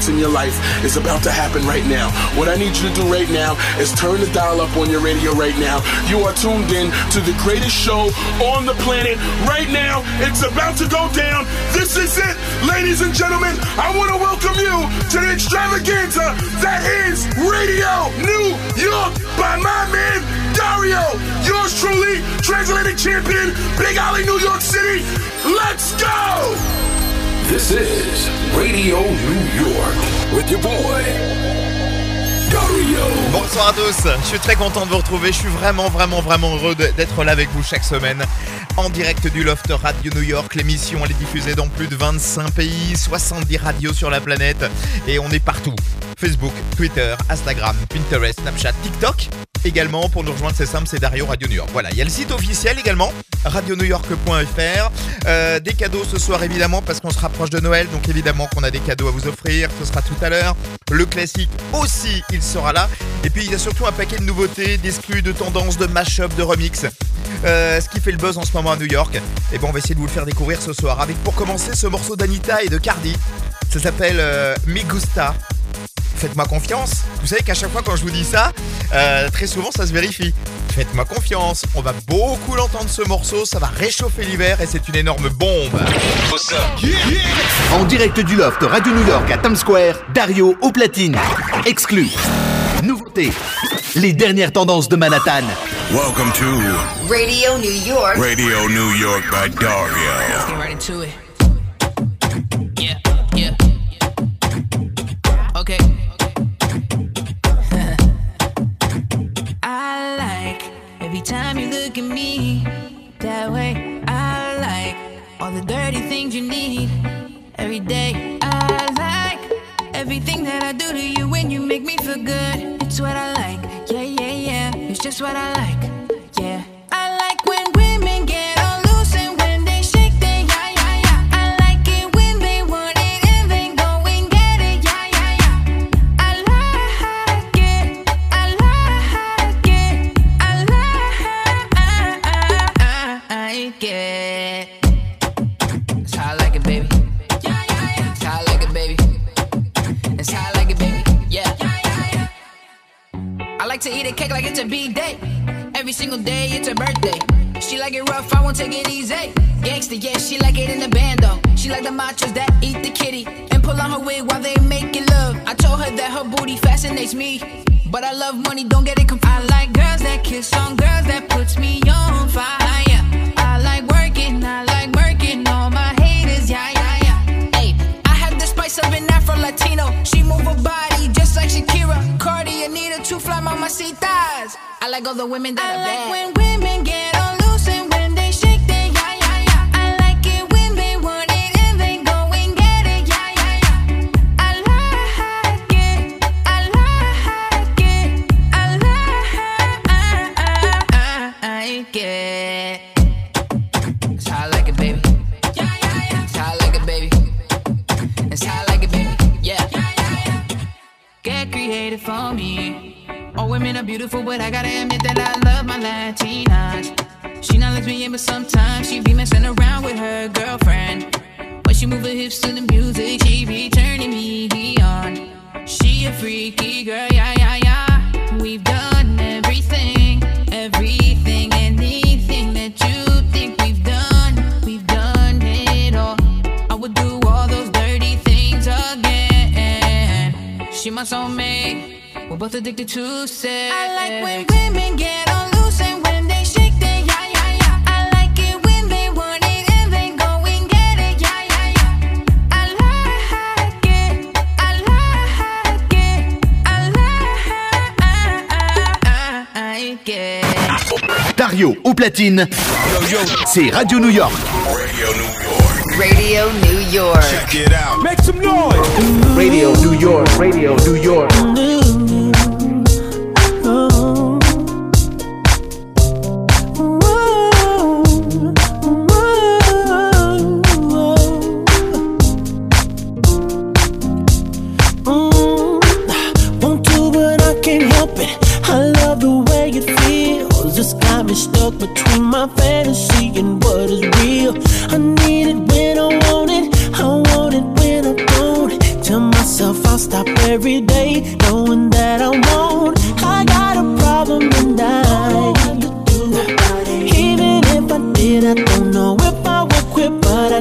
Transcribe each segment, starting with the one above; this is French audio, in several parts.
experience in your life is about to happen right now. What I need you to do right now is turn the dial up on your radio right now. You are tuned in to the greatest show on the planet right now. It's about to go down. This is it, ladies and gentlemen. I want to welcome you to the extravaganza that is Radio New York by my man Dario. Yours truly, translated champion, Big Alley, New York City. Let's go! This is Radio New York with your boy. Bonsoir à tous, je suis très content de vous retrouver, je suis vraiment vraiment vraiment heureux d'être là avec vous chaque semaine en direct du Loft Radio New York. L'émission elle est diffusée dans plus de 25 pays, 70 radios sur la planète et on est partout. Facebook, Twitter, Instagram, Pinterest, Snapchat, TikTok. Également, pour nous rejoindre, c'est simple, c'est Dario Radio New York. Voilà, il y a le site officiel également, radionewyork.fr. Euh, des cadeaux ce soir évidemment parce qu'on se rapproche de Noël, donc évidemment qu'on a des cadeaux à vous offrir. Ce sera tout à l'heure. Le classique aussi, il sera là. Et puis il y a surtout un paquet de nouveautés, d'exclus, de tendances, de mash-up, de remix. Euh, ce qui fait le buzz en ce moment à New York. Et bon, on va essayer de vous le faire découvrir ce soir avec pour commencer ce morceau d'Anita et de Cardi. Ça s'appelle euh, Gusta. Faites-moi confiance. Vous savez qu'à chaque fois quand je vous dis ça, euh, très souvent ça se vérifie. Faites-moi confiance. On va beaucoup l'entendre ce morceau. Ça va réchauffer l'hiver et c'est une énorme bombe. En direct du loft Radio New York à Times Square, Dario au platine. Exclu. Nouveauté. Les dernières tendances de Manhattan. Welcome to Radio New York. Radio New York by Dario. Get right into it. You need every day. I like everything that I do to you when you make me feel good. It's what I like. Yeah, yeah, yeah. It's just what I like. A cake like it's a B-day. Every single day, it's a birthday. She like it rough, I won't take it easy. Gangsta, yeah, she like it in the band though. She like the machos that eat the kitty and pull on her wig while they making love. I told her that her booty fascinates me, but I love money, don't get it confused. I like girls that kiss on girls that puts me on fire. I like working, I like working all my spice of an Afro Latino. She move her body just like Shakira, Cardi, Anita, two fly mamacitas. I like all the women that I are like bad. when women get women are beautiful, but I gotta admit that I love my Latinas. She not in, but sometimes she be messing around with her girlfriend. When she move her hips to the music, she be turning me on. She a freaky girl, yeah, yeah, yeah. We've done everything, everything, anything that you think we've done. We've done it all. I would do all those dirty things again. She my soulmate. We're both addicted to sex. I like when women get all loose and when they shake their yeah, yeah, yeah. I like it when they want it and they go and get it. Yeah, yeah, yeah. I like it. I like it. I like it. Dario au platine. C'est Radio New York. Radio New York. Radio New York. Check it out. Make some noise. Radio New York, Radio New York. My fantasy and what is real. I need it when I want it. I want it when I don't. Tell myself I'll stop every day, knowing that I won't. I got a problem and I. Even if I did, I don't know if I would quit, but I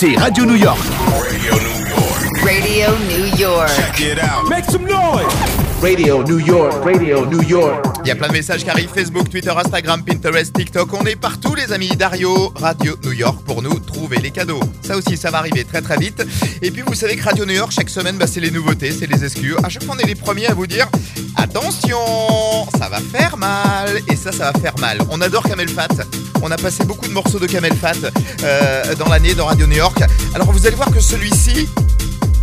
C'est Radio New York. Radio New York. Radio New York. Check it out. Make some noise. Radio New York, Radio New York. Il y a plein de messages qui arrivent Facebook, Twitter, Instagram, Pinterest, TikTok. On est partout, les amis. Dario, Radio New York, pour nous trouver les cadeaux. Ça aussi, ça va arriver très très vite. Et puis, vous savez que Radio New York, chaque semaine, bah, c'est les nouveautés, c'est les exclus. À chaque fois, on est les premiers à vous dire attention, ça va faire mal. Et ça, ça va faire mal. On adore Camel Fat. On a passé beaucoup de morceaux de Camel Fat euh, dans l'année dans Radio New York. Alors, vous allez voir que celui-ci,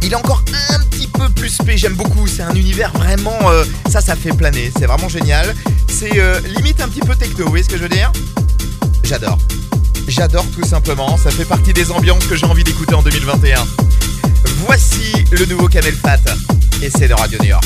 il est encore un petit peu plus spé, j'aime beaucoup, c'est un univers vraiment, euh, ça ça fait planer, c'est vraiment génial. C'est euh, limite un petit peu techno, vous voyez ce que je veux dire? J'adore. J'adore tout simplement, ça fait partie des ambiances que j'ai envie d'écouter en 2021. Voici le nouveau Camel Fat et c'est de Radio New York.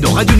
Dans Radio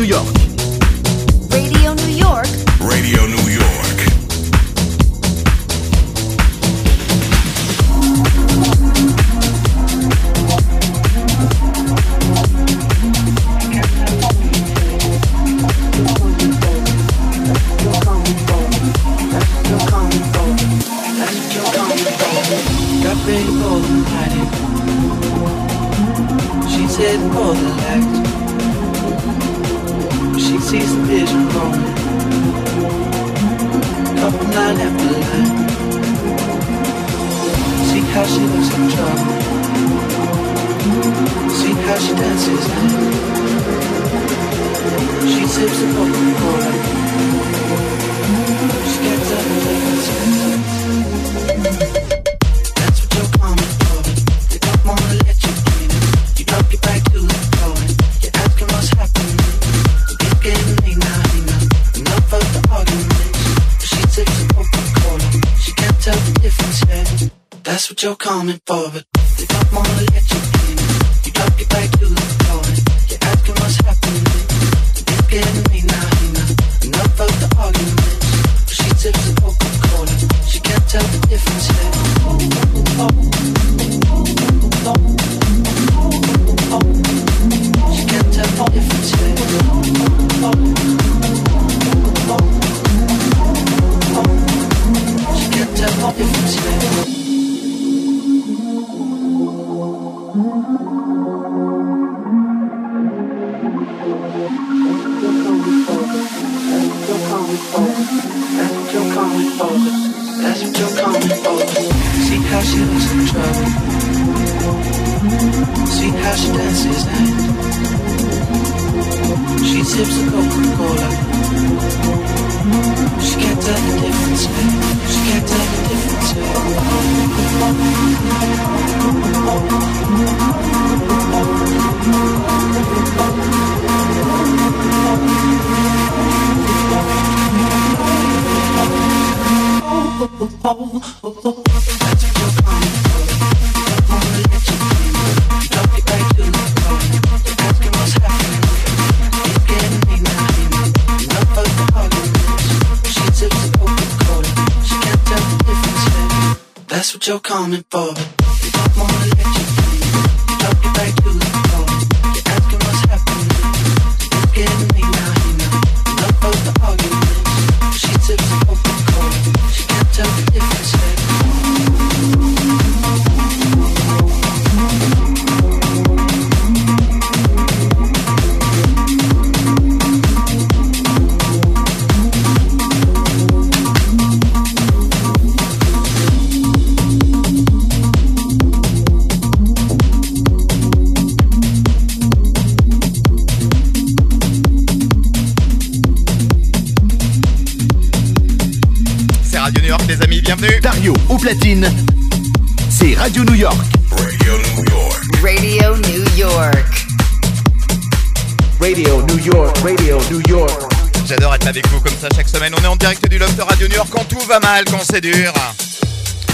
chaque semaine. On est en direct du Lofter Radio New York quand tout va mal, quand c'est dur.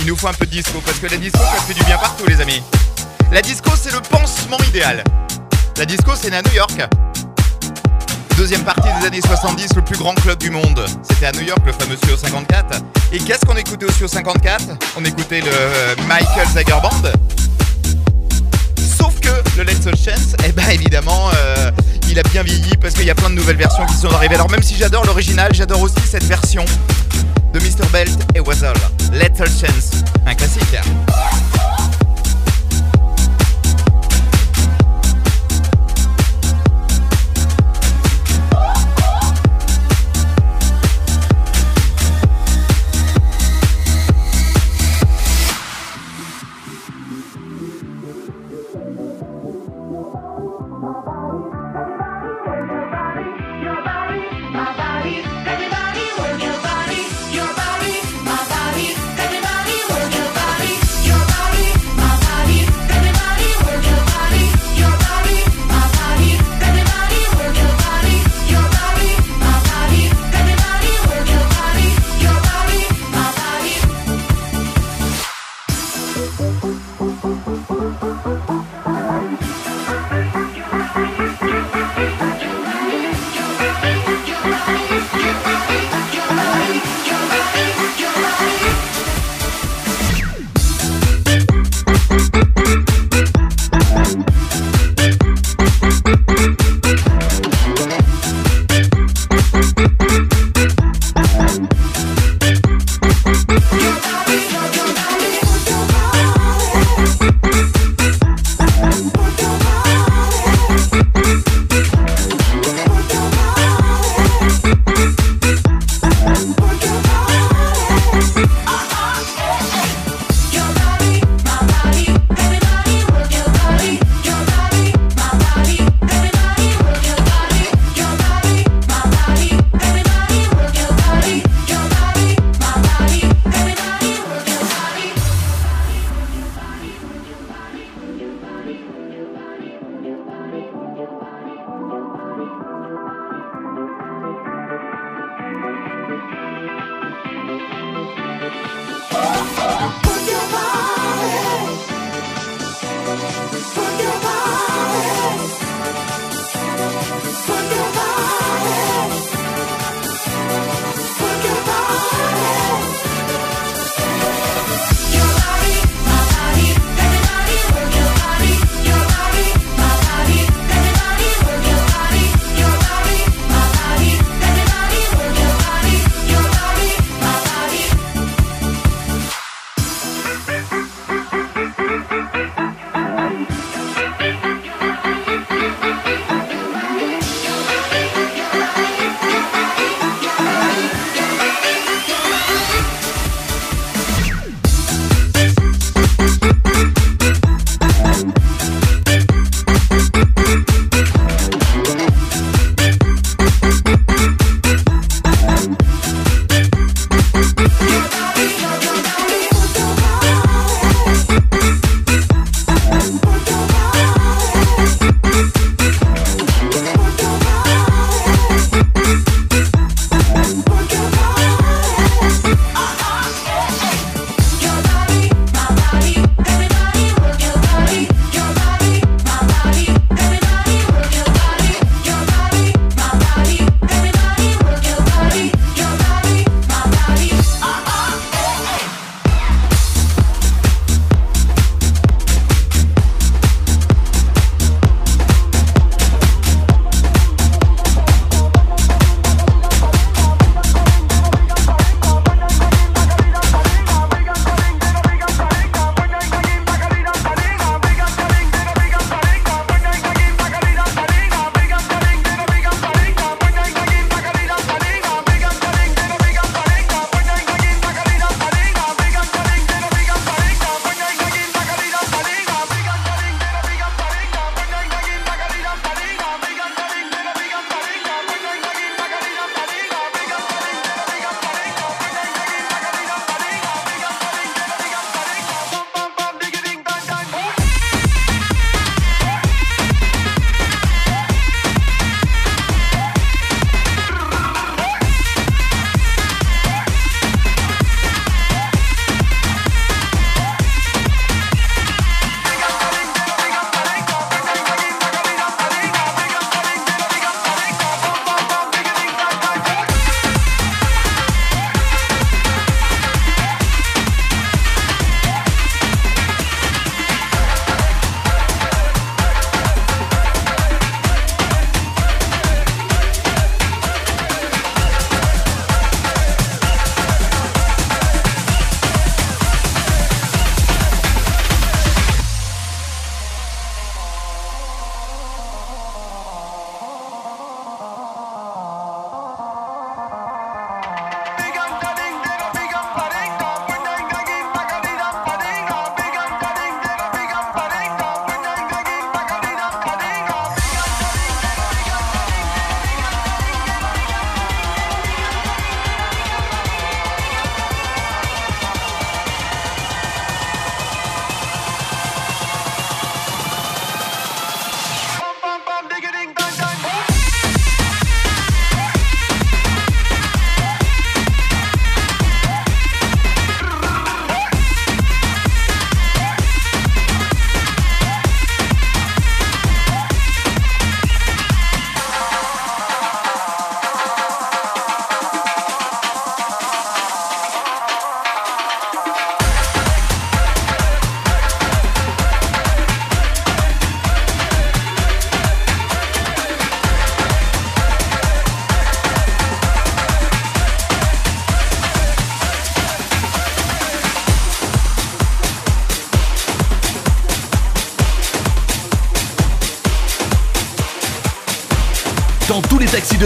Il nous faut un peu de disco parce que la disco ça fait du bien partout, les amis. La disco, c'est le pansement idéal. La disco, c'est né à New York. Deuxième partie des années 70, le plus grand club du monde. C'était à New York, le fameux Studio 54. Et qu'est-ce qu'on écoutait au Studio 54 On écoutait le euh, Michael Zager Band. Sauf que le Let's All Chance, eh ben évidemment, euh, il a bien vieilli parce qu'il y a plein de nouvelles versions qui sont arrivées. Alors même si j'adore l'original, j'adore aussi cette version de Mr. Belt et Wazzle. Let's All Chance, un classique.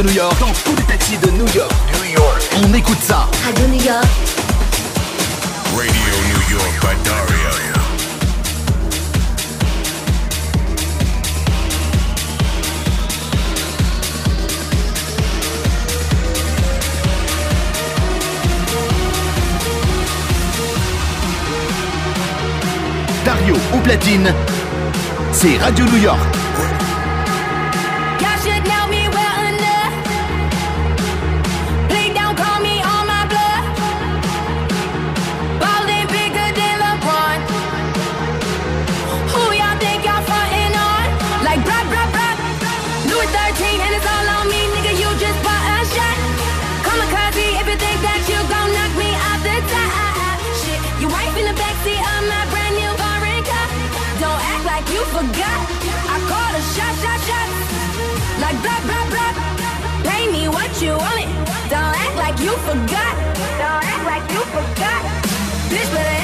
New York, dans tous les taxis de New York. New York. On écoute ça. Radio New York. Radio New York by Dario. Dario ou platine, c'est Radio New York. you want it. Don't act like you forgot. Don't act like you forgot. Bitch,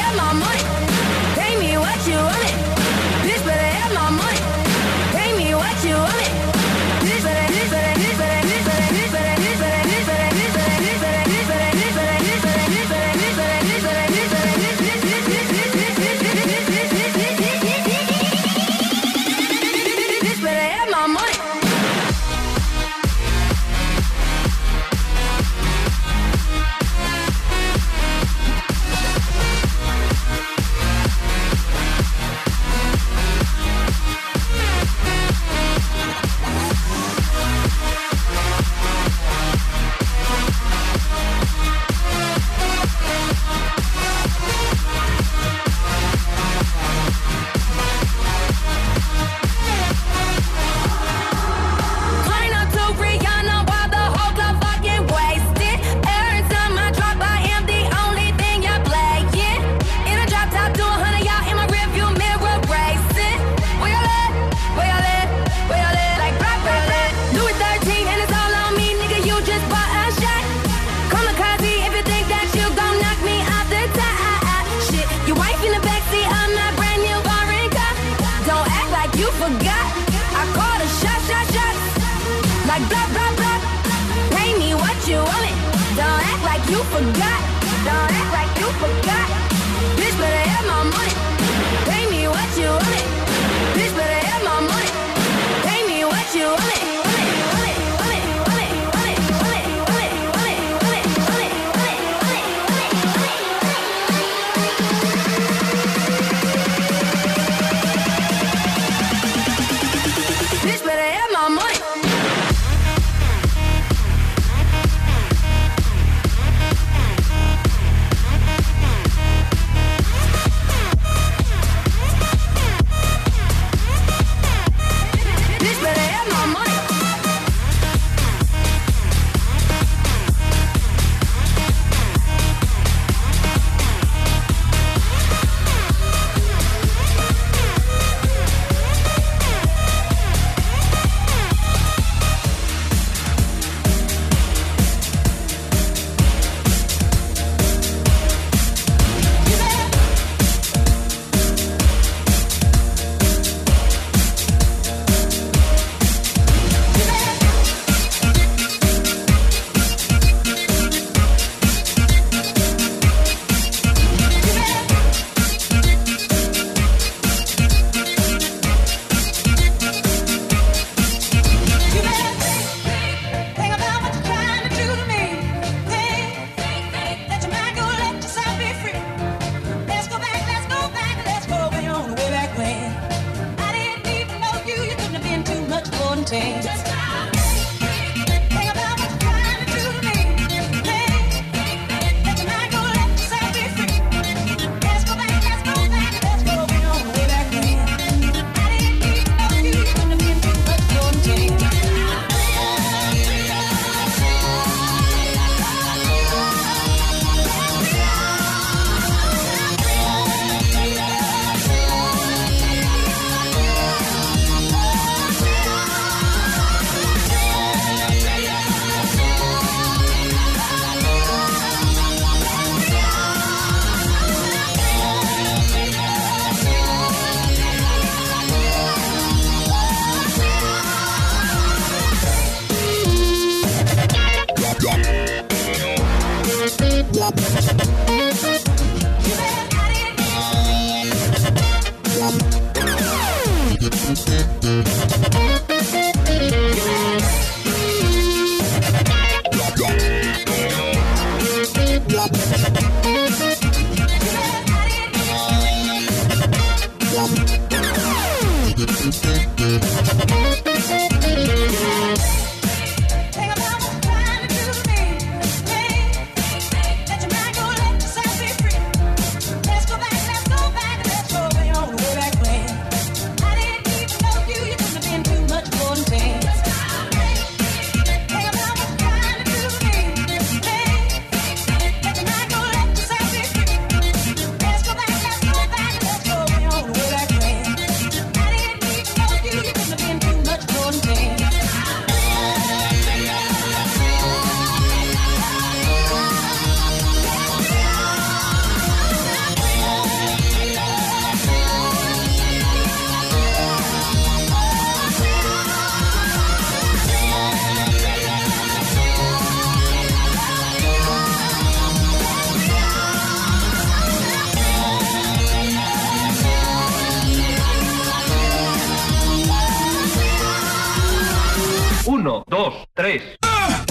Uno, dos, tres. ¡Ah!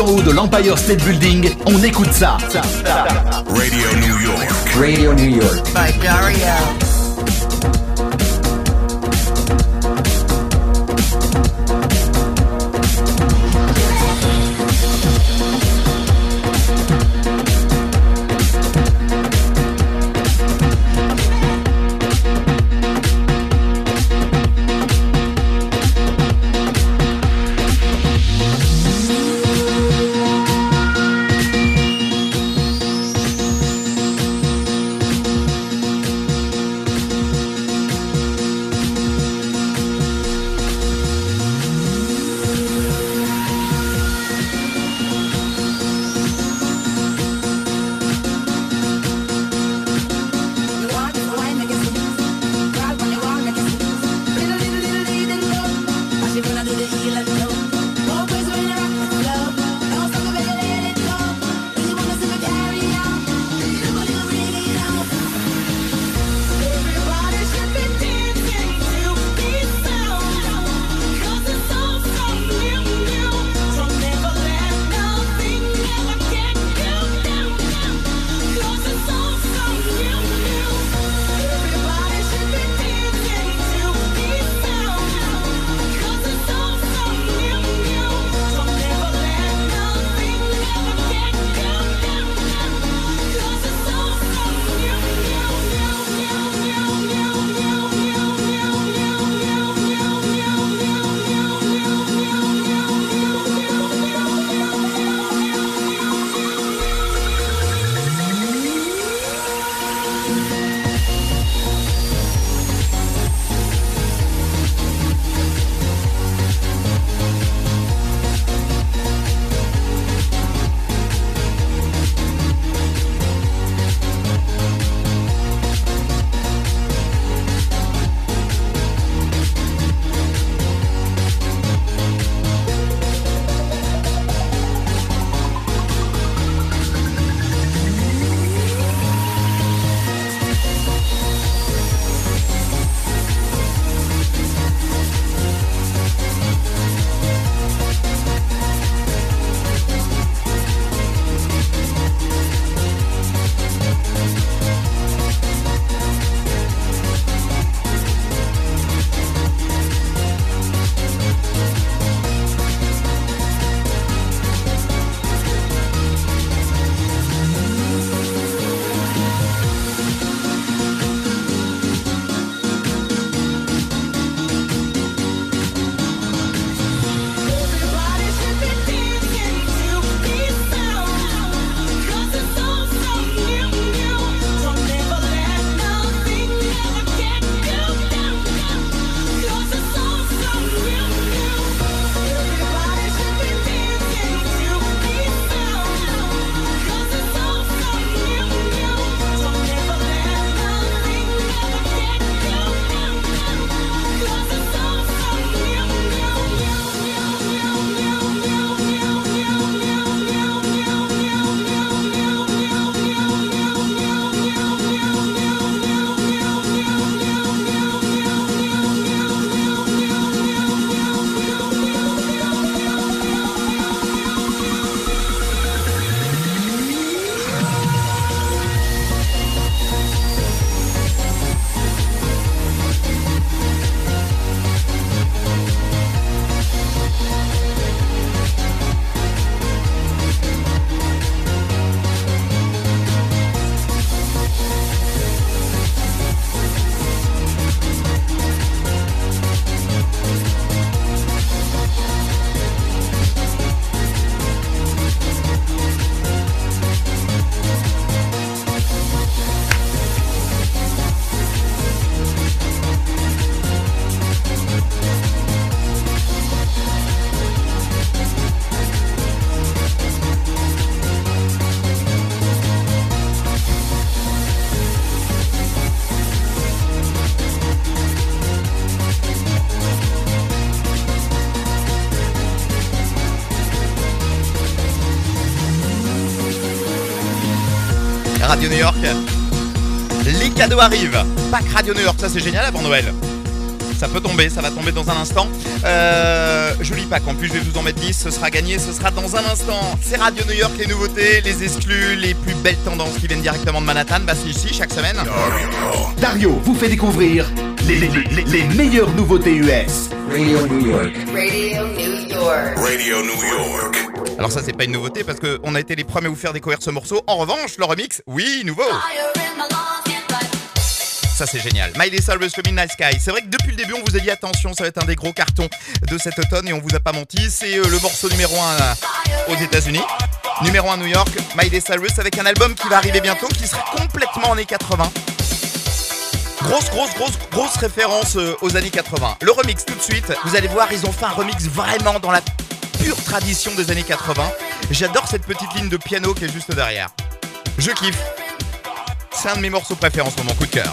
En haut de l'Empire State Building, on écoute ça. Radio New York. Radio New York. By Dario. York. Les cadeaux arrivent. Pack Radio New York, ça c'est génial avant Noël. Ça peut tomber, ça va tomber dans un instant. Euh, joli pack, en plus je vais vous en mettre 10, ce sera gagné, ce sera dans un instant. C'est Radio New York, les nouveautés, les exclus, les plus belles tendances qui viennent directement de Manhattan, bah c'est ici chaque semaine. Dario vous fait découvrir les, les- les- les meilleures nouveautés US. Radio New York. Radio New York. Radio New York. Alors ça c'est pas une nouveauté parce qu'on a été les premiers à vous faire découvrir ce morceau. En revanche, le remix, oui, nouveau. Ça c'est génial. Miley Cyrus, le Midnight Sky. C'est vrai que depuis le début on vous a dit attention, ça va être un des gros cartons de cet automne et on vous a pas menti. C'est euh, le morceau numéro 1 aux États-Unis. Numéro 1 New York, Miley Cyrus avec un album qui va arriver bientôt qui sera complètement années 80. Grosse, grosse, grosse, grosse référence euh, aux années 80. Le remix tout de suite, vous allez voir, ils ont fait un remix vraiment dans la pure tradition des années 80. J'adore cette petite ligne de piano qui est juste derrière. Je kiffe. C'est un de mes morceaux préférés en ce moment, coup de cœur.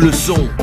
Le son.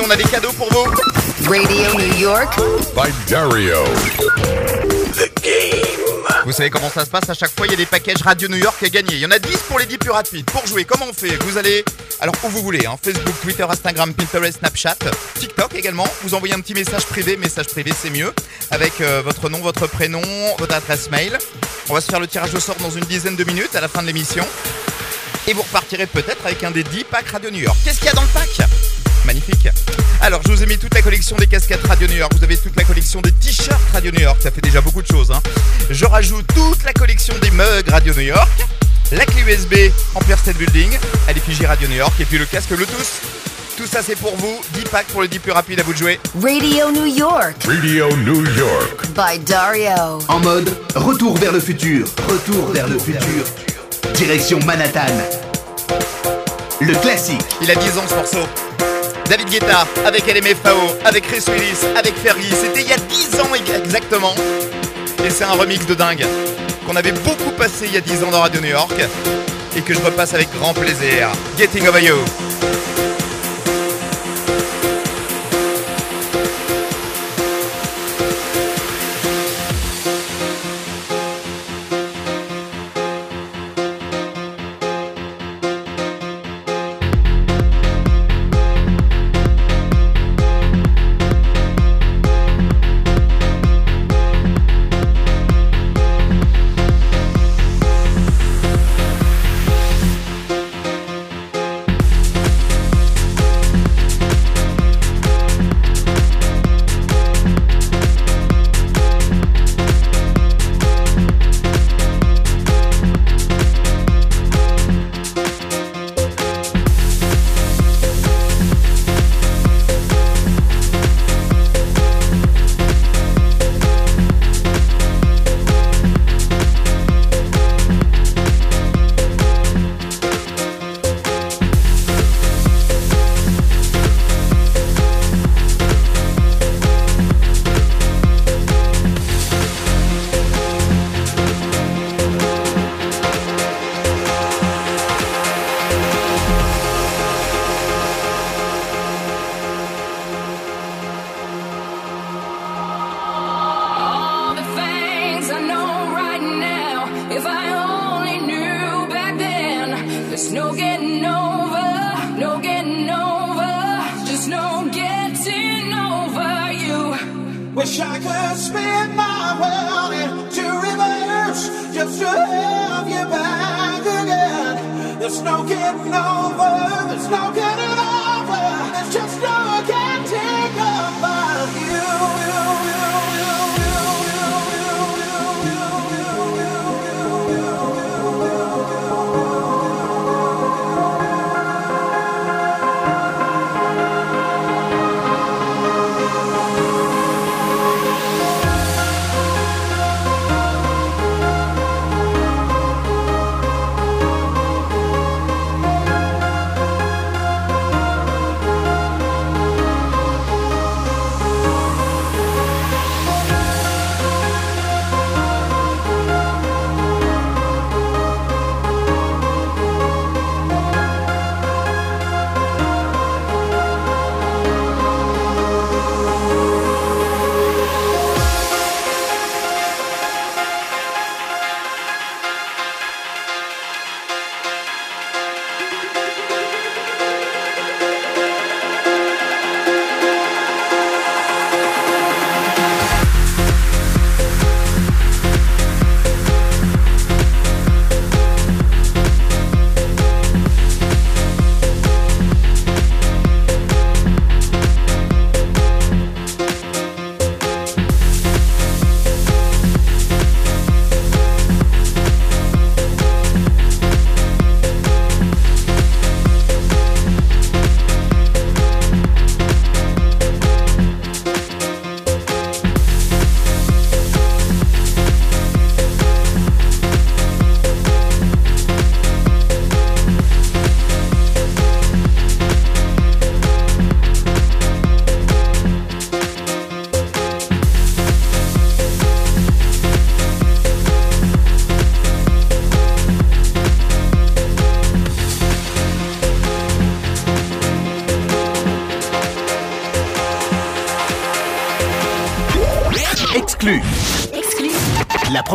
Amis. On a des cadeaux pour vous. Radio New York. By Dario. Vous savez comment ça se passe? À chaque fois, il y a des packages Radio New York à gagner. Il y en a 10 pour les 10 plus rapides. Pour jouer, comment on fait? Vous allez, alors où vous voulez, hein, Facebook, Twitter, Instagram, Pinterest, Snapchat, TikTok également. Vous envoyez un petit message privé. Message privé, c'est mieux. Avec euh, votre nom, votre prénom, votre adresse mail. On va se faire le tirage au sort dans une dizaine de minutes à la fin de l'émission. Et vous repartirez peut-être avec un des 10 packs Radio New York. Qu'est-ce qu'il y a dans le pack? Magnifique. Alors, je vous ai mis toute la collection des casquettes Radio New York. Vous avez toute la collection des t-shirts Radio New York. Ça fait déjà beaucoup de choses. hein. Je rajoute toute la collection des mugs Radio New York. La clé USB Empire State Building. À l'effigie Radio New York. Et puis le casque Bluetooth. Tout ça, c'est pour vous. 10 packs pour le 10 plus rapide à vous de jouer. Radio New York Radio New York. by Dario. En mode retour vers le futur. Retour vers le futur. Direction Manhattan. Le classique. Il a 10 ans ce morceau. David Guetta avec LMFAO, avec Chris Willis, avec Fergie. C'était il y a 10 ans exactement. Et c'est un remix de dingue qu'on avait beaucoup passé il y a 10 ans dans Radio New York et que je repasse avec grand plaisir. Getting Over You.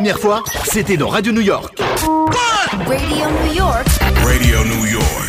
Première fois, c'était dans Radio New York. Radio New York. Radio New York.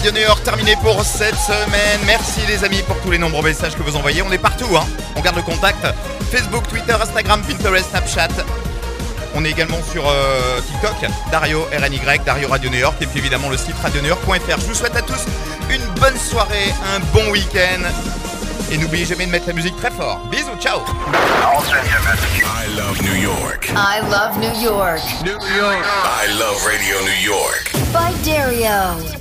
Radio New York terminé pour cette semaine. Merci les amis pour tous les nombreux messages que vous envoyez. On est partout, hein. On garde le contact. Facebook, Twitter, Instagram, Pinterest, Snapchat. On est également sur euh, TikTok, Dario RNY, Dario Radio New York, et puis évidemment le site radionewyork.fr. Je vous souhaite à tous une bonne soirée, un bon week-end. Et n'oubliez jamais de mettre la musique très fort. Bisous, ciao I love New York. I love New York. I love Radio New York. By Dario.